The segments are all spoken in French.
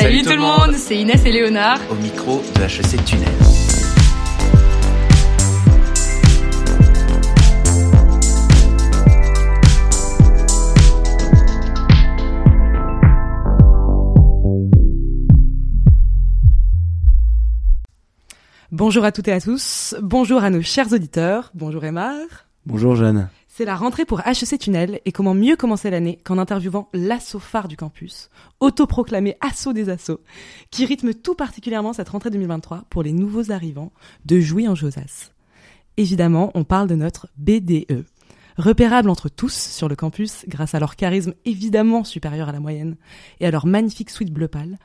Salut, tout le monde, c'est Inès et Léonard. Au micro de HEC Tunnel. Bonjour à toutes et à tous, bonjour à nos chers auditeurs, bonjour Emma. Bonjour Jeanne. C'est la rentrée pour HEC Tunnel et comment mieux commencer l'année qu'en interviewant l'assaut phare du campus, autoproclamé assaut des assauts, qui rythme tout particulièrement cette rentrée 2023 pour les nouveaux arrivants de Jouy en Josas. Évidemment, on parle de notre BDE. Repérable entre tous sur le campus grâce à leur charisme évidemment supérieur à la moyenne et à leur magnifique suite bleu pâle,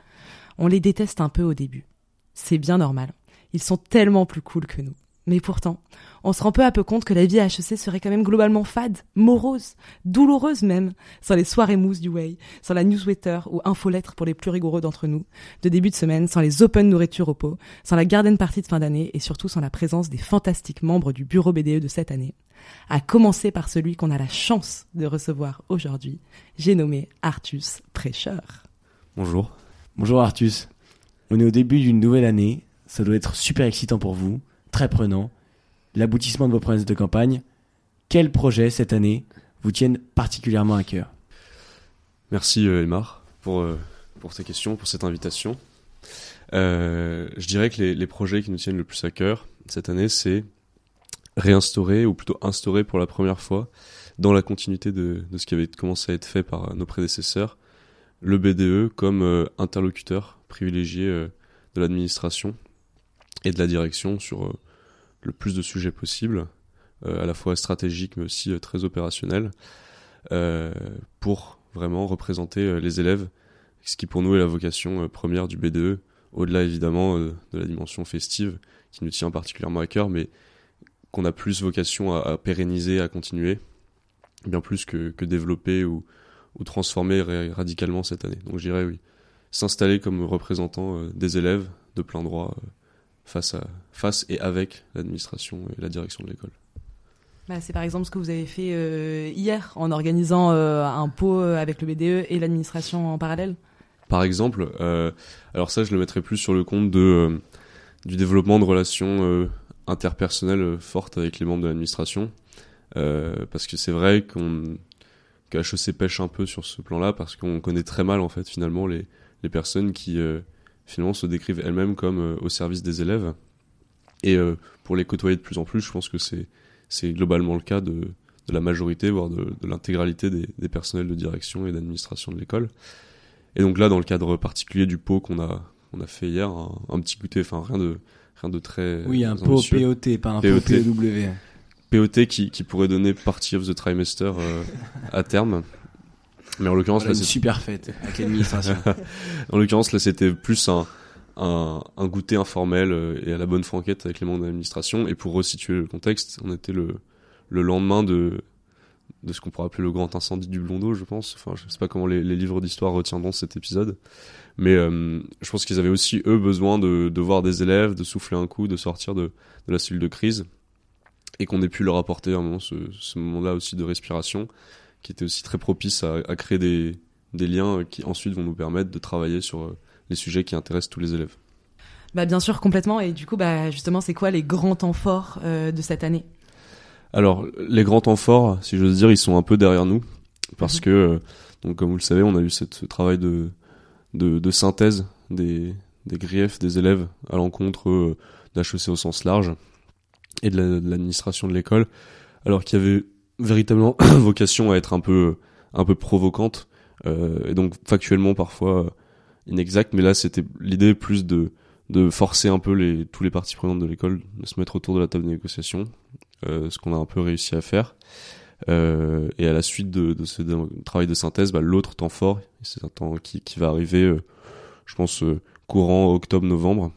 on les déteste un peu au début. C'est bien normal. Ils sont tellement plus cool que nous. Mais pourtant, on se rend peu à peu compte que la vie à HEC serait quand même globalement fade, morose, douloureuse même, sans les soirées mousses du Way, sans la newsletter ou infolettre pour les plus rigoureux d'entre nous, de début de semaine, sans les open nourriture au pot, sans la garden party de fin d'année et surtout sans la présence des fantastiques membres du bureau BDE de cette année. À commencer par celui qu'on a la chance de recevoir aujourd'hui, j'ai nommé Artus Prêcheur. Bonjour. Bonjour Artus. On est au début d'une nouvelle année, ça doit être super excitant pour vous très prenant, l'aboutissement de vos promesses de campagne. Quels projets cette année vous tiennent particulièrement à cœur? Merci euh, Elmar pour, euh, pour ces questions, pour cette invitation. Euh, je dirais que les, projets qui nous tiennent le plus à cœur cette année, c'est réinstaurer, ou plutôt instaurer pour la première fois, dans la continuité de, ce qui avait commencé à être fait par nos prédécesseurs, le BDE comme interlocuteur privilégié de l'administration et de la direction sur le plus de sujets possible, euh, à la fois stratégiques mais aussi euh, très opérationnels, euh, pour vraiment représenter les élèves, ce qui pour nous est la vocation première du BDE, au-delà évidemment de la dimension festive qui nous tient particulièrement à cœur, mais qu'on a plus vocation à, pérenniser, à continuer, bien plus que, que développer ou, ou transformer radicalement cette année. Donc je dirais oui, s'installer comme représentant des élèves de plein droit face, à, face et avec l'administration et la direction de l'école. Bah, c'est par exemple ce que vous avez fait euh, hier en organisant euh, un pot euh, avec le BDE et l'administration en parallèle Par exemple, alors ça je le mettrais plus sur le compte de, du développement de relations interpersonnelles fortes avec les membres de l'administration. parce que c'est vrai qu'on qu'HEC pêche un peu sur ce plan-là parce qu'on connaît très mal en fait finalement les, les personnes qui finalement se décrivent elles-mêmes comme euh, au service des élèves. Et euh, pour les côtoyer de plus en plus, je pense que c'est c'est globalement le cas de, de la majorité, voire de, de l'intégralité des, des, personnels de direction et d'administration de l'école. Et donc là, dans le cadre particulier du pot qu'on a, on a fait hier, un, un, petit goûter, enfin rien de, rien de très. Oui, un pot POT, pas un pot POW. POT qui, qui pourrait donner Party of the Trimester euh, à terme. Mais en l'occurrence, là, c'est super fête avec l'administration. en l'occurrence, là, c'était plus un, un, un, goûter informel euh, et à la bonne franquette avec les membres de l'administration. Et pour resituer le contexte, on était le, le lendemain de, de ce qu'on pourrait appeler le grand incendie du Blondeau, je pense. Enfin, je sais pas comment les, les livres d'histoire retiendront cet épisode. Mais euh, je pense qu'ils avaient aussi, eux, besoin de, de voir des élèves, de souffler un coup, de sortir de, de la cellule de crise. Et qu'on ait pu leur apporter un moment, ce, ce moment-là aussi de respiration qui était aussi très propice à, à créer des, des, liens qui ensuite vont nous permettre de travailler sur euh, les sujets qui intéressent tous les élèves. Bah bien sûr, complètement. Et du coup, bah justement, c'est quoi les grands temps forts euh, de cette année? Alors, les grands temps forts, si j'ose dire, ils sont un peu derrière nous, parce mmh. que, euh, donc comme vous le savez, on a eu cette, ce travail de, de, de synthèse des, des, griefs des élèves à l'encontre euh, d'HEC au sens large et de l'administration de l'école, alors qu'il y avait véritablement vocation à être un peu un peu provocante euh, et donc factuellement parfois inexacte mais là c'était l'idée plus de de forcer un peu les tous les parties prenantes de l'école de se mettre autour de la table de négociation euh, ce qu'on a un peu réussi à faire. Euh, et à la suite de, de ce travail de synthèse bah, l'autre temps fort c'est un temps qui, qui va arriver euh, je pense euh, courant octobre novembre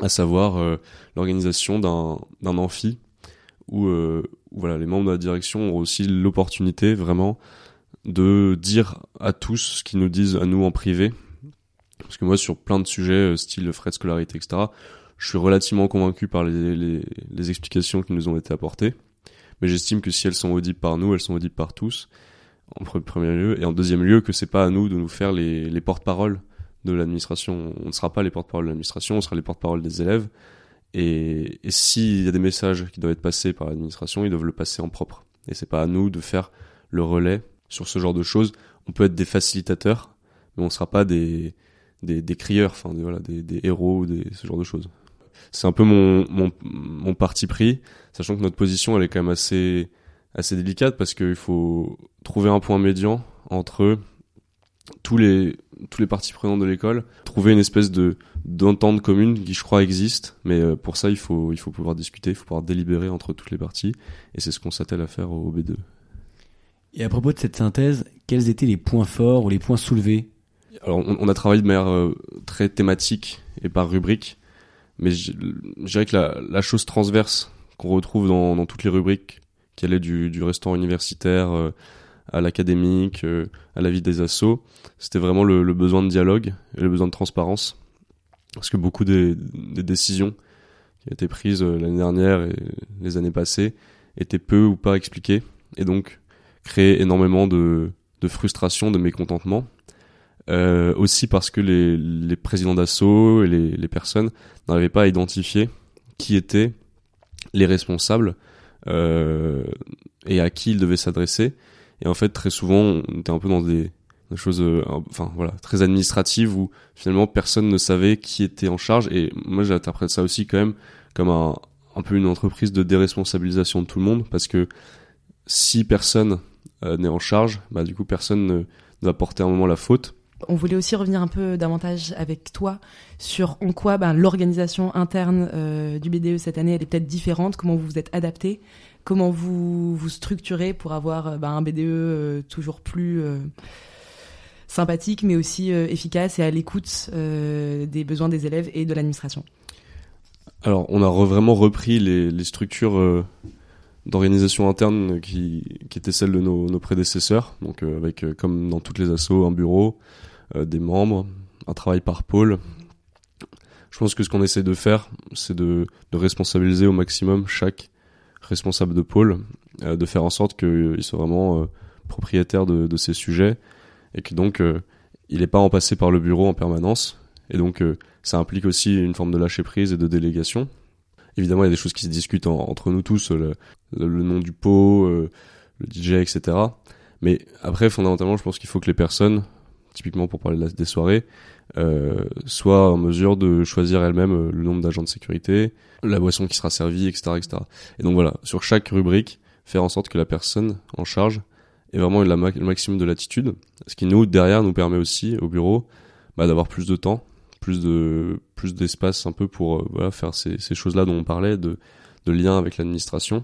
à savoir euh, l'organisation d'un d'un amphi où voilà, les membres de la direction ont aussi l'opportunité vraiment de dire à tous ce qu'ils nous disent à nous en privé. Parce que moi, sur plein de sujets, euh, style frais de scolarité, etc., je suis relativement convaincu par les, les, les explications qui nous ont été apportées. Mais j'estime que si elles sont audibles par nous, elles sont audibles par tous, en premier lieu. Et en deuxième lieu, que c'est pas à nous de nous faire les, les porte-paroles de l'administration. On ne sera pas les porte-parole de l'administration, on sera les porte-parole des élèves. Et, et s'il y a des messages qui doivent être passés par l'administration, ils doivent le passer en propre. Et c'est pas à nous de faire le relais sur ce genre de choses. On peut être des facilitateurs, mais on sera pas des, des, des crieurs, enfin des, voilà, des, des héros ou des, ce genre de choses. C'est un peu mon, mon, mon parti pris, sachant que notre position elle est quand même assez, assez délicate parce qu'il faut trouver un point médian entre tous les, tous les parties prenantes de l'école, trouver une espèce de d'entente commune qui je crois existe, mais euh, pour ça il faut, il faut pouvoir discuter, il faut pouvoir délibérer entre toutes les parties, et c'est ce qu'on s'attelle à faire au B2. Et à propos de cette synthèse, quels étaient les points forts ou les points soulevés? Alors on, on a travaillé de manière euh, très thématique et par rubrique, mais je je dirais que la, la chose transverse qu'on retrouve dans, dans toutes les rubriques, qui allait du, du restaurant universitaire euh, à l'académique, euh, à la vie des assos, c'était vraiment le, besoin de dialogue et le besoin de transparence. Parce que beaucoup des, décisions qui été prises euh, l'année dernière et les années passées étaient peu ou pas expliquées, et donc créaient énormément de, frustration, de mécontentement. Euh, aussi parce que les, présidents d'assaut et les, personnes n'arrivaient pas à identifier qui étaient les responsables et à qui ils devaient s'adresser. Et en fait, très souvent, on était un peu dans des, choses, euh, enfin voilà, très administratives où finalement personne ne savait qui était en charge. Et moi, j'interprète ça aussi quand même comme un, un peu une entreprise de déresponsabilisation de tout le monde, parce que si personne euh, n'est en charge, bah du coup personne ne, va porter un moment la faute. On voulait aussi revenir un peu davantage avec toi sur en quoi ben, l'organisation interne euh, du BDE cette année elle est peut-être différente, comment vous vous êtes adapté, comment vous vous structurez pour avoir euh, ben, un BDE euh, toujours plus euh, sympathique mais aussi efficace et à l'écoute des besoins des élèves et de l'administration. Alors, on a vraiment repris les, structures d'organisation interne qui, qui étaient celles de nos, prédécesseurs, donc avec, comme dans toutes les assos, un bureau, des membres, un travail par pôle. Je pense que ce qu'on essaie de faire, c'est de responsabiliser au maximum chaque responsable de pôle, euh, de faire en sorte qu'il soit vraiment euh, propriétaire de, de ces sujets, et que donc euh, il n'est pas en passé par le bureau en permanence, et donc euh, ça implique aussi une forme de lâcher prise et de délégation. Évidemment, il y a des choses qui se discutent en- entre nous tous, le, nom du pot, euh, le DJ, etc. Mais après, fondamentalement, je pense qu'il faut que les personnes, typiquement pour parler des soirées, euh, soient en mesure de choisir elles-mêmes euh, le nombre d'agents de sécurité, la boisson qui sera servie, etc., etc. Et donc voilà, sur chaque rubrique, faire en sorte que la personne en charge ait vraiment le maximum de latitude, ce qui nous derrière nous permet aussi au bureau bah, d'avoir plus de temps plus de plus d'espace un peu pour euh, voilà faire ces, ces choses-là dont on parlait de de lien avec l'administration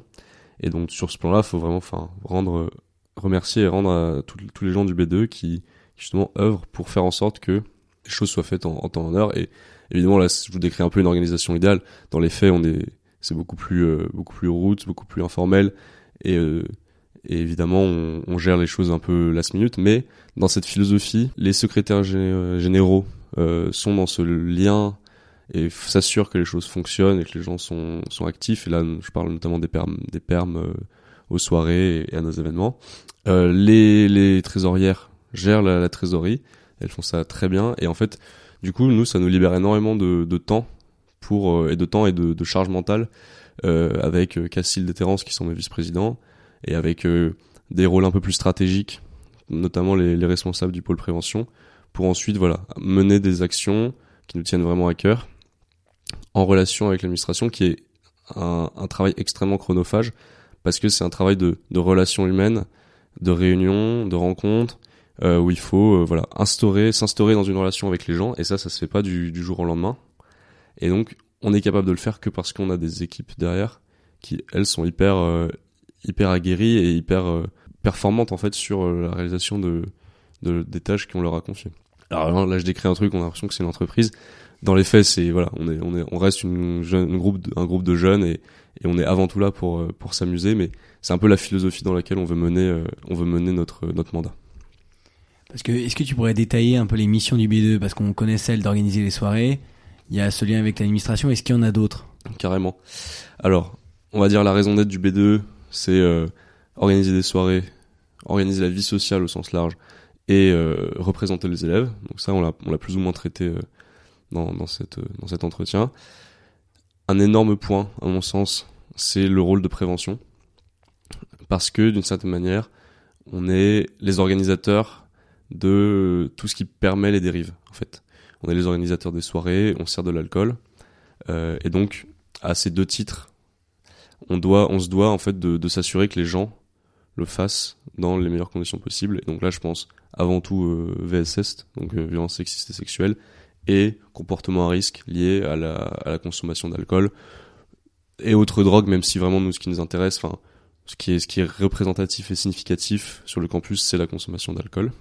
et donc sur ce plan-là faut vraiment enfin rendre remercier et rendre à tous les gens du B2 qui justement œuvrent pour faire en sorte que les choses soient faites en, temps et en heure et évidemment là je vous décris un peu une organisation idéale dans les faits on est c'est beaucoup plus euh, beaucoup plus route beaucoup plus informel et euh, et évidemment, on, on gère les choses un peu last minute, mais dans cette philosophie, les secrétaires euh, généraux euh, sont dans ce lien et s'assurent que les choses fonctionnent et que les gens sont, sont actifs. Et là, je parle notamment des permes, des permes euh, aux soirées et à nos événements. Euh, les, les trésorières gèrent la, la trésorerie, elles font ça très bien. Et en fait, du coup, nous, ça nous libère énormément de, de temps pour euh, et de temps et de, de charge mentale euh, avec euh, Cassil Déterrence qui sont mes vice-présidents et avec des rôles un peu plus stratégiques, notamment les, les responsables du pôle prévention, pour ensuite voilà mener des actions qui nous tiennent vraiment à cœur en relation avec l'administration, qui est un, un travail extrêmement chronophage parce que c'est un travail de, de relations humaines, de réunions, de rencontres, euh, où il faut euh, voilà instaurer, s'instaurer dans une relation avec les gens, et ça, ça se fait pas du, du jour au lendemain. Et donc, on est capable de le faire que parce qu'on a des équipes derrière qui, elles, sont hyper euh, hyper aguerries et hyper euh, performantes en fait sur euh, la réalisation de, de des tâches qu'on leur a confiées. Alors là, je décris un truc, on a l'impression que c'est une entreprise. Dans les faits, c'est voilà, on est on est on reste une jeune, un groupe un groupe de jeunes et et on est avant tout là pour euh, pour s'amuser, mais c'est un peu la philosophie dans laquelle on veut mener on veut mener notre notre mandat. Parce que est-ce que tu pourrais détailler un peu les missions du B2 parce qu'on connaît celle d'organiser les soirées, il y a ce lien avec l'administration, est-ce qu'il y en a d'autres? Carrément. Alors, on va dire la raison d'être du B2, c'est euh, organiser des soirées, organiser la vie sociale au sens large et euh, représenter les élèves. Donc ça, on l'a, plus ou moins traité euh, dans, dans, cette, dans cet entretien. Un énorme point, à mon sens, c'est le rôle de prévention. Parce que, d'une certaine manière, on est les organisateurs de tout ce qui permet les dérives, en fait. On est les organisateurs des soirées, on sert de l'alcool. Euh, et donc, à ces deux titres, on, doit, on se doit, en fait, de, de s'assurer que les gens le fassent dans les meilleures conditions possibles. Et donc là, je pense avant tout euh, VSS, donc euh, violence sexiste et sexuelle, et comportement à risque lié à la, à la consommation d'alcool et autres drogues, même si vraiment nous, ce qui nous intéresse, enfin, ce qui est, ce qui est représentatif et significatif sur le campus, c'est la consommation d'alcool.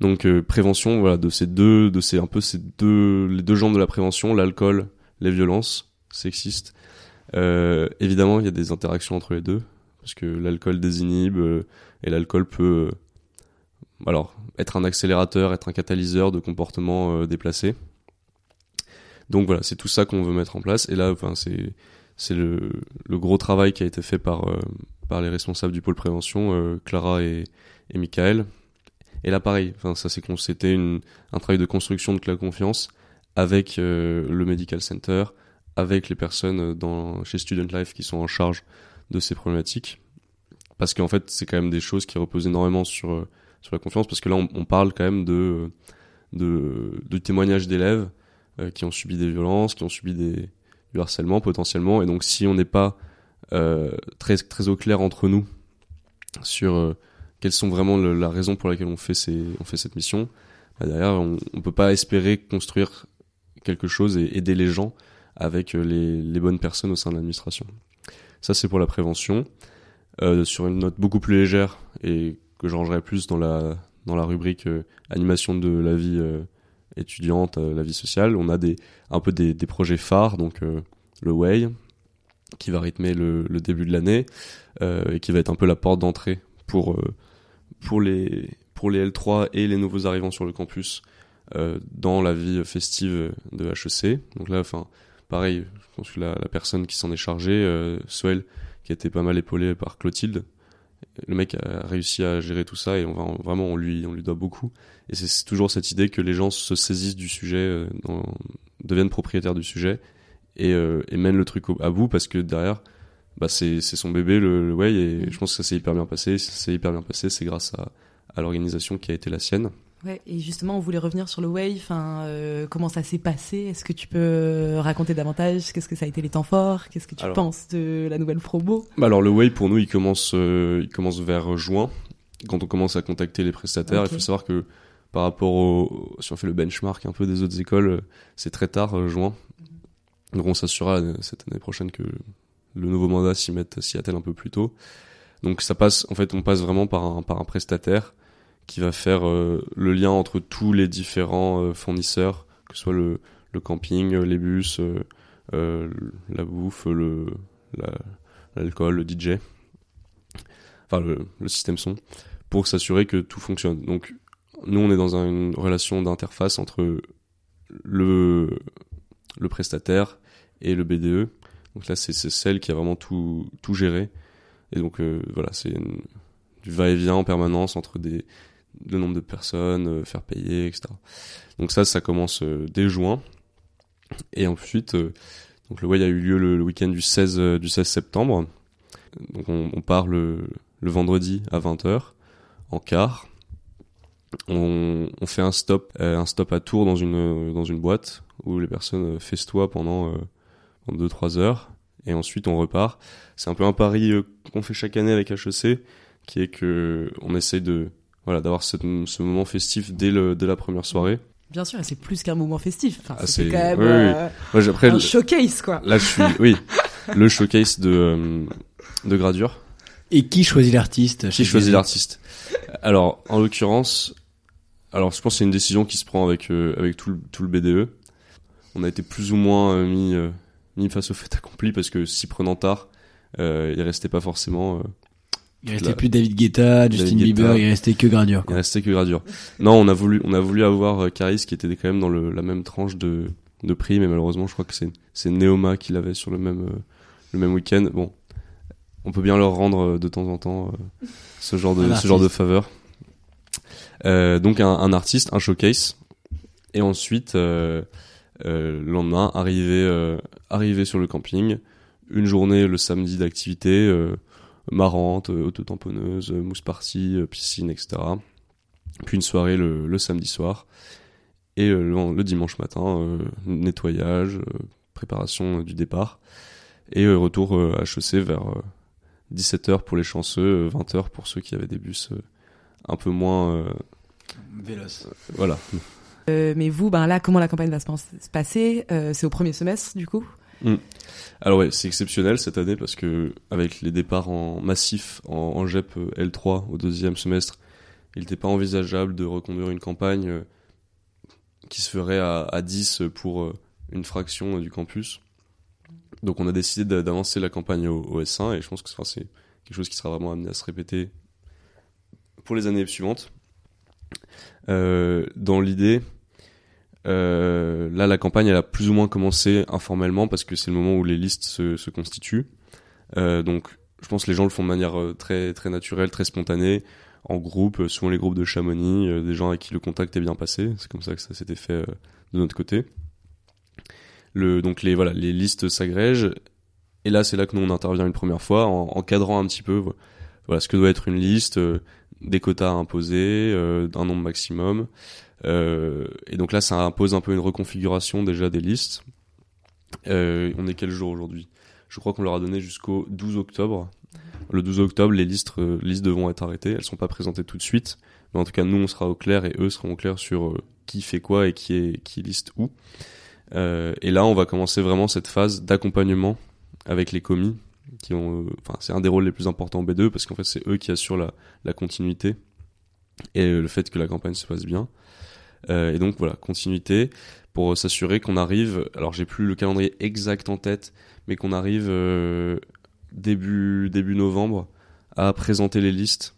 Donc euh, prévention, voilà, de ces deux, de ces un peu ces deux, les deux jambes de la prévention, l'alcool, les violences sexistes. Euh, évidemment, il y a des interactions entre les deux parce que l'alcool désinhibe euh, et l'alcool peut, alors, être un accélérateur, être un catalyseur de comportements déplacés. Donc voilà, c'est tout ça qu'on veut mettre en place. Et là, enfin, c'est c'est le, le gros travail qui a été fait par par les responsables du pôle prévention, Clara et, et Michael. Et là, pareil, ça c'était un travail de construction de la confiance avec euh, le medical center, avec les personnes dans chez Student Life qui sont en charge de ces problématiques, parce qu'en fait, c'est quand même des choses qui reposent énormément sur euh, sur la confiance, parce que là, on, parle quand même de de, témoignages d'élèves euh, qui ont subi des violences, qui ont subi des, du harcèlement potentiellement. Et donc si on n'est pas euh, très, très au clair entre nous sur euh, quelles sont vraiment la raison pour laquelle on fait, cette mission, bah derrière on ne peut pas espérer construire quelque chose et aider les gens avec euh, les, bonnes personnes au sein de l'administration. Ça c'est pour la prévention. Euh, sur une note beaucoup plus légère et que je rangerai plus dans la, rubrique euh, animation de la vie étudiante, la vie sociale, on a un peu des, projets phares, donc le Way, qui va rythmer le, début de l'année et qui va être un peu la porte d'entrée pour, pour, les, pour les L3 et les nouveaux arrivants sur le campus euh, dans la vie festive de HEC. Donc là, enfin, pareil, je pense que la, personne qui s'en est chargée, euh, Swell, qui a été pas mal épaulée par Clotilde, le mec a réussi à gérer tout ça et on va vraiment on lui on lui doit beaucoup et c'est- toujours cette idée que les gens se saisissent du sujet euh, deviennent propriétaires du sujet et, mènent le truc à bout parce que derrière bah c'est son bébé le, le way et je pense que ça s'est hyper bien passé. Ça s'est hyper bien passé c'est grâce à, à l'organisation qui a été la sienne. Ouais, et justement, on voulait revenir sur le Wave. Enfin, euh, comment ça s'est passé? Est-ce que tu peux raconter davantage? Qu'est-ce que ça a été les temps forts? Qu'est-ce que tu Alors- penses de la nouvelle promo? Bah alors le way pour nous il commence euh, il commence vers juin quand on commence à contacter les prestataires. Il faut savoir que par rapport au si on fait le benchmark un peu des autres écoles, euh, c'est très tard euh, juin. Donc on s'assurera euh, cette année prochaine que le nouveau mandat s'y mette s'y attelle un peu plus tôt. Donc ça passe en fait on passe vraiment par un par un prestataire qui va faire euh, le lien entre tous les différents euh, fournisseurs, que ce soit le le camping, euh, les bus, la bouffe, le la, l'alcool, le DJ, enfin le, le système son, pour s'assurer que tout fonctionne. Donc nous on est dans un- une relation d'interface entre le, le prestataire et le BDE. Donc là c'est celle qui a vraiment tout, tout géré. Et donc euh, voilà, c'est du va-et-vient en permanence entre des, le nombre de personnes, euh, faire payer, etc. Donc ça, ça commence euh, dès juin. Et ensuite, euh, donc le way a eu lieu le, le week-end du 16, euh, du 16 septembre. Donc on, on part le, le vendredi à 20h en car. On, on fait un stop, un stop à Tours dans une, dans une boîte où les personnes festoient pendant, pendant 2-3 heures. Et ensuite on repart. C'est un peu un pari euh, qu'on fait chaque année avec HEC, qui est que on essaye de voilà d'avoir cette- ce moment festif dès, le, dès la première soirée. Bien sûr, c'est plus qu'un moment festif. Enfin, Ah, c'est quand même oui, oui. euh, Moi, j'ai- après, un showcase, quoi. Là, je suis, oui, le showcase de, euh, de gradure. Et qui choisit l'artiste Qui choisit l'artiste? Alors, en l'occurrence, alors je pense que c'est une décision qui se prend avec euh, avec tout le, tout le BDE. On a été plus ou moins euh, mis face au fait accompli parce que s'y prenant tard, euh, il restait pas forcément. euh, Il restait La- plus David Guetta, Justin David Bieber, Guetta. il restait que Gradure. il restait que gradure. Non, on a voulu on a voulu avoir euh, Caris qui était quand même dans le, la même tranche de de prix, mais malheureusement, je crois que c'est c'est Neoma qui l'avait sur le même le même week-end. Bon, on peut bien leur rendre de temps en temps ce genre de ce genre de faveur. Euh, donc un, un artiste, un showcase, et ensuite euh, le lendemain arriver euh, arriver sur le camping, une journée le samedi d'activité euh, marrante, euh, auto-tamponneuse, euh, mousse euh, piscine, etc. Puis une soirée le, le samedi soir et euh, le, le dimanche matin euh, nettoyage, euh, préparation euh, du départ et euh, retour euh, à HEC vers 17h pour les chanceux, 20h pour ceux qui avaient des bus euh, un peu moins euh, Véloce. voilà Euh, mais vous, ben là, comment la campagne va se, passer Euh, C'est au premier semestre, du coup? Alors ouais, c'est exceptionnel cette année parce que avec les départs en massif en, en GEP euh, L3 au deuxième semestre, il n'était pas envisageable de reconduire une campagne qui se ferait à, à 10 pour une fraction du campus. Donc on a décidé d'a- d'avancer la campagne au, au S1 et je pense que c'est quelque chose qui sera vraiment amené à se répéter pour les années suivantes. Dans l'idée, euh, là, la campagne, elle a plus ou moins commencé informellement parce que c'est le moment où les listes se, constituent. Euh, donc, je pense que les gens le font de manière euh, très très naturelle, très spontanée, en groupe, souvent les groupes de Chamonix, des gens avec qui le contact est bien passé. C'est comme ça que ça s'était fait de notre côté. Donc les listes s'agrègent. Et là, c'est là que nous on intervient une première fois, en encadrant un petit peu voilà ce que doit être une liste, des quotas à imposer, d'un nombre maximum. Euh, et donc là, ça impose un peu une reconfiguration déjà des listes. Euh, on est quel jour aujourd'hui? Je crois qu'on leur a donné jusqu'au 12 octobre. Le 12 octobre, les listes, euh, listes devront être arrêtées. Elles sont pas présentées tout de suite, mais en tout cas, nous, on sera au clair et eux seront au clair sur qui fait quoi et qui est qui liste où. Euh, et là, on va commencer vraiment cette phase d'accompagnement avec les commis, qui ont, enfin, c'est un des rôles les plus importants en B2 parce qu'en fait, c'est eux qui assurent la, la continuité et euh, le fait que la campagne se passe bien. Euh, et donc voilà, continuité pour s'assurer qu'on arrive. Alors j'ai plus le calendrier exact en tête, mais qu'on arrive euh, début début novembre à présenter les listes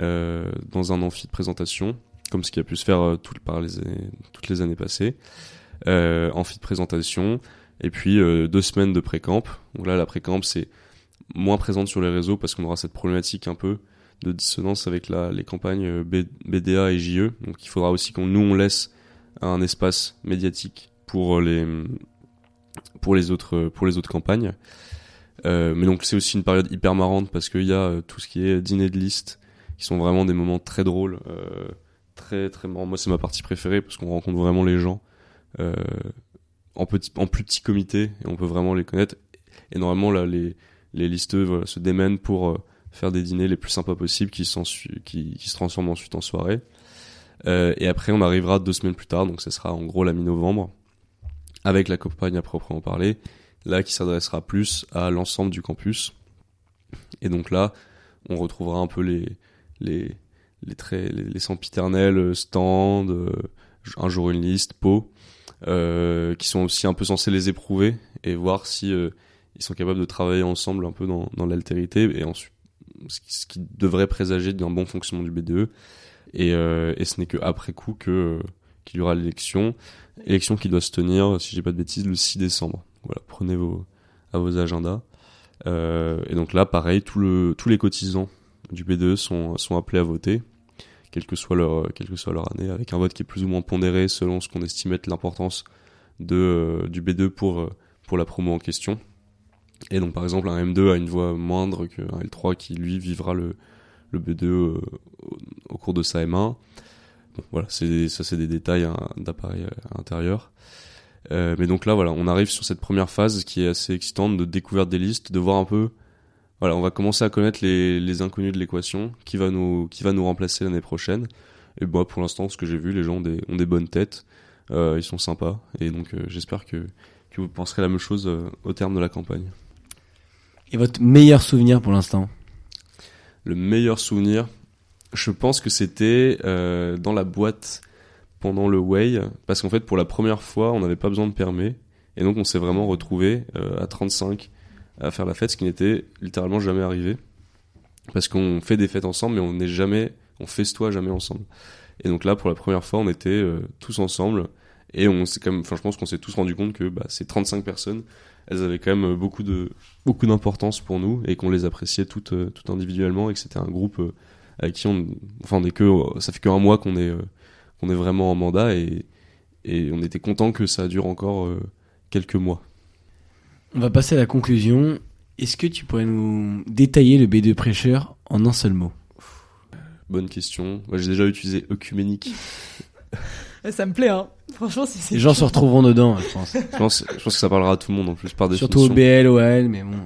euh, dans un amphi de présentation, comme ce qui a pu se faire euh, tout, par les toutes les années passées. Euh, amphi de présentation, et puis euh, deux semaines de pré-camp. Donc là, la pré-camp c'est moins présente sur les réseaux parce qu'on aura cette problématique un peu de dissonance avec la, les campagnes euh, BDA et JE. Donc il faudra aussi qu'on nous on laisse un espace médiatique pour les pour les autres pour les autres campagnes. Euh, mais donc c'est aussi une période hyper marrante parce qu'il y a euh, tout ce qui est dîner de liste qui sont vraiment des moments très drôles, euh, très très marrants. Moi c'est ma partie préférée parce qu'on rencontre vraiment les gens euh, en petit en plus petit comité et on peut vraiment les connaître. Et normalement là les les listeux voilà, se démènent pour euh, faire des dîners les plus sympas possibles qui, qui, qui se transforment ensuite en soirée. Euh, et après, on arrivera deux semaines plus tard, donc ce sera en gros la mi-novembre, avec la campagne à proprement parler, là qui s'adressera plus à l'ensemble du campus. Et donc là, on retrouvera un peu les, les, les traits, les, les sempiternels euh, stands, euh, un jour une liste, pot, euh, qui sont aussi un peu censés les éprouver et voir si euh, ils sont capables de travailler ensemble un peu dans, dans l'altérité et ensuite ce qui, devrait présager d'un bon fonctionnement du BDE et, euh, et ce n'est que après coup que euh, qu'il y aura l'élection. Élection qui doit se tenir si j'ai pas de bêtises le 6 décembre. Voilà prenez vos à vos agendas. Euh, et donc là pareil le tous les cotisants du BDE sont sont appelés à voter quelle que soit leur quelle que soit leur année avec un vote qui est plus ou moins pondéré selon ce qu'on estime être l'importance de euh, du B2 pour pour la promo en question et donc par exemple un M2 a une voix moindre qu'un L3 qui lui vivra le, le B2 euh, au, cours de sa M1. Bon, voilà, c'est ça c'est des détails hein, d'appareil à l'intérieur. Euh, mais donc là voilà, on arrive sur cette première phase qui est assez excitante de découverte des listes, de voir un peu voilà, on va commencer à connaître les, les inconnus de l'équation, qui va nous qui va nous remplacer l'année prochaine. Et moi pour l'instant ce que j'ai vu, les gens ont des, ont des bonnes têtes, euh, ils sont sympas et donc euh, j'espère que que vous penserez la même chose euh, au terme de la campagne. Et votre meilleur souvenir pour l'instant Le meilleur souvenir, je pense que c'était euh, dans la boîte pendant le Way, parce qu'en fait pour la première fois on n'avait pas besoin de permis, et donc on s'est vraiment retrouvé euh, à 35 à faire la fête, ce qui n'était littéralement jamais arrivé, parce qu'on fait des fêtes ensemble, mais on n'est jamais, on festoie jamais ensemble. Et donc là pour la première fois on était euh, tous ensemble, et on s'est quand même, je pense qu'on s'est tous rendu compte que bah, ces 35 personnes, elles avaient quand même beaucoup de beaucoup d'importance pour nous et qu'on les appréciait toutes, euh, toutes individuellement et que c'était un groupe euh, avec qui on, enfin, on est que, ça fait qu'un mois qu'on est, euh, qu'on est vraiment en mandat et, et on était content que ça dure encore quelques mois. On va passer à la conclusion. Est-ce que tu pourrais nous détailler le B2 prêcheur en un seul mot? Bonne question. Moi, j'ai déjà utilisé œcuménique. Ça me plaît, hein. Franchement, si c'est. Les gens se retrouveront dedans, je pense. Je pense, je pense que ça parlera à tout le monde en plus par Surtout au définition. BL, OL, mais bon.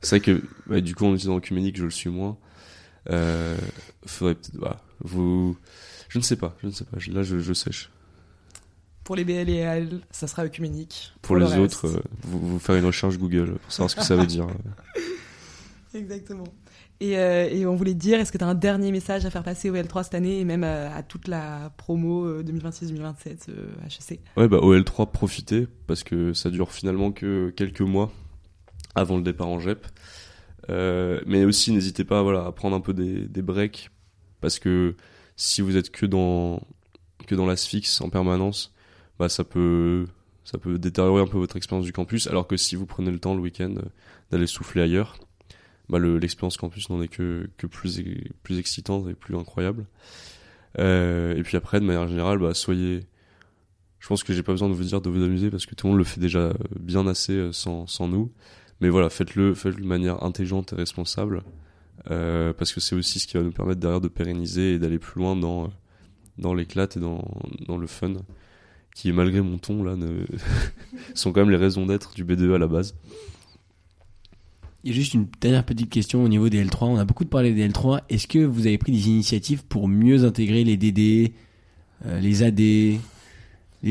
C'est vrai que du coup en utilisant œcuménique, je le suis moins. Euh, faudrait peut-être, voilà, vous, je ne sais pas, je ne sais pas. Là, je, je sèche. Pour les BL et AL, ça sera œcuménique. Pour, le les autres, euh, vous, vous faire une recherche Google pour savoir ce que ça veut dire. Exactement. Et, euh, et on voulait te dire, est-ce que tu as un dernier message à faire passer au L3 cette année et même euh, à toute la promo euh, 2026-2027 euh, HEC Ouais, bah OL3, profitez parce que ça dure finalement que quelques mois avant le départ en GEP. Euh, mais aussi, n'hésitez pas, voilà, à prendre un peu des, breaks parce que si vous êtes que dans que dans en permanence, bah ça peut ça peut détériorer un peu votre expérience du campus. Alors que si vous prenez le temps le week-end euh, d'aller souffler ailleurs, bah le- l'expérience campus n'en est que plus excitante et plus incroyable. Euh, et puis après, de manière générale, bah soyez je pense que j'ai pas besoin de vous dire de vous amuser parce que tout le monde le fait déjà euh, bien assez euh, sans, nous. Mais voilà, faites-le, de manière intelligente et responsable. euh, parce que c'est aussi ce qui va nous permettre derrière de pérenniser et d'aller plus loin dans, euh, dans l'éclat et dans, dans le fun. Qui, malgré mon ton, là, ne... sont quand même les raisons d'être du B2 à la base. Il y a juste une dernière petite question au niveau des L3. On a beaucoup parlé des L3. Est-ce que vous avez pris des initiatives pour mieux intégrer les DD, euh, les AD, les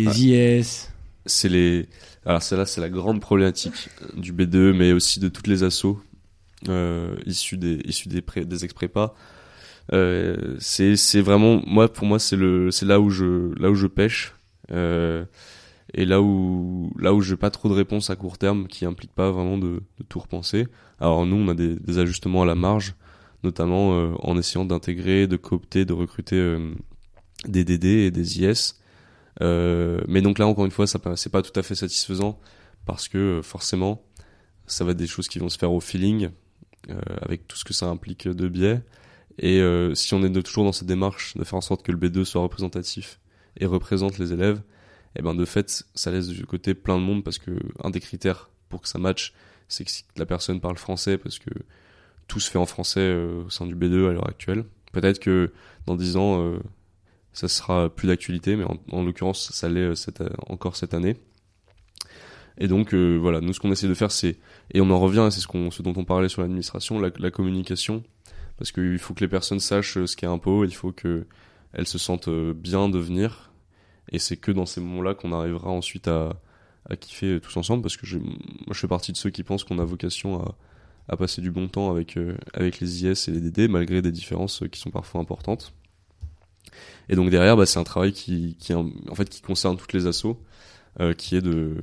Ah. IS c'est les alors celle-là c'est la grande problématique du B2 mais aussi de toutes les assos euh, issus des issus des pré- des ex-prépa euh, c'est vraiment moi pour moi c'est le c'est là où je là où je pêche euh, et là où là où j'ai pas trop de réponses à court terme qui impliquent pas vraiment de, tout repenser alors nous on a des, ajustements à la marge notamment euh, en essayant d'intégrer de coopter de recruter euh, des DD et des IS euh, mais donc là, encore une fois, ça c'est pas tout à fait satisfaisant parce que euh, forcément, ça va être des choses qui vont se faire au feeling avec tout ce que ça implique de biais. Et si on est toujours dans cette démarche de faire en sorte que le B2 soit représentatif et représente les élèves, et ben de fait, ça laisse de côté plein de monde parce que un des critères pour que ça matche, c'est que la personne parle français parce que tout se fait en français euh, au sein du B2 à l'heure actuelle. Peut-être que dans 10 ans, euh, ça sera plus d'actualité, mais en, en l'occurrence, ça l'est euh, cette, encore cette année. Et donc, euh, voilà, nous, ce qu'on essaie de faire, c'est, et on en revient, c'est ce, dont on parlait sur l'administration, la, communication, parce qu'il faut que les personnes sachent euh, ce qu'est un pot, il faut qu'elles se sentent euh, bien de venir, et c'est que dans ces moments-là qu'on arrivera ensuite à, à kiffer euh, tous ensemble, parce que je, je fais partie de ceux qui pensent qu'on a vocation à, à passer du bon temps avec, euh, avec les IS et les DD, malgré des différences euh, qui sont parfois importantes. Et donc derrière, bah, c'est un travail qui, qui, en fait, qui concerne toutes les assos, qui est de,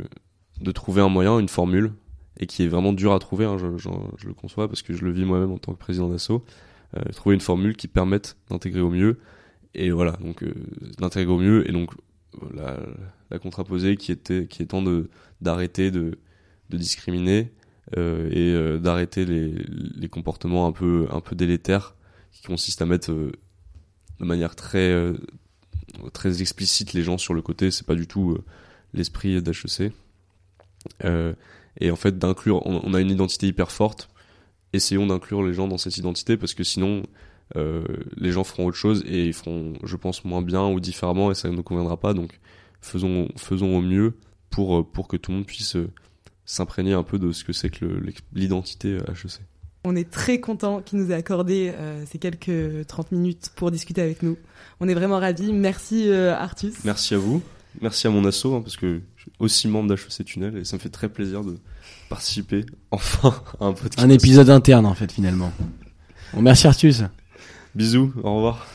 de trouver un moyen, une formule, et qui est vraiment dur à trouver, hein, je, je, le conçois parce que je le vis moi-même en tant que président d'asso, euh, trouver une formule qui permette d'intégrer au mieux, et voilà, donc d'intégrer au mieux, et donc la, la contraposée qui était qui étant de d'arrêter de, discriminer euh, et euh, d'arrêter les, comportements un peu un peu délétères qui consistent à mettre euh, de manière très très explicite les gens sur le côté. C'est pas du tout l'esprit d'HEC et en fait d'inclure on, a une identité hyper forte. Essayons d'inclure les gens dans cette identité parce que sinon les gens feront autre chose et ils feront je pense moins bien ou différemment et ça ne nous conviendra pas donc faisons faisons au mieux pour euh, pour que tout le monde puisse euh, s'imprégner un peu de ce que c'est que l'identité euh, HEC On est très content qu'il nous ait accordé euh, ces quelques 30 minutes pour discuter avec nous. On est vraiment ravis. Merci euh, Artus. Merci à vous. Merci à mon asso, hein, parce que je suis aussi membre d'HEC Tunnel et ça me fait très plaisir de participer enfin à un podcast. Un épisode interne en fait finalement. Bon, merci Artus. Bisous, au revoir.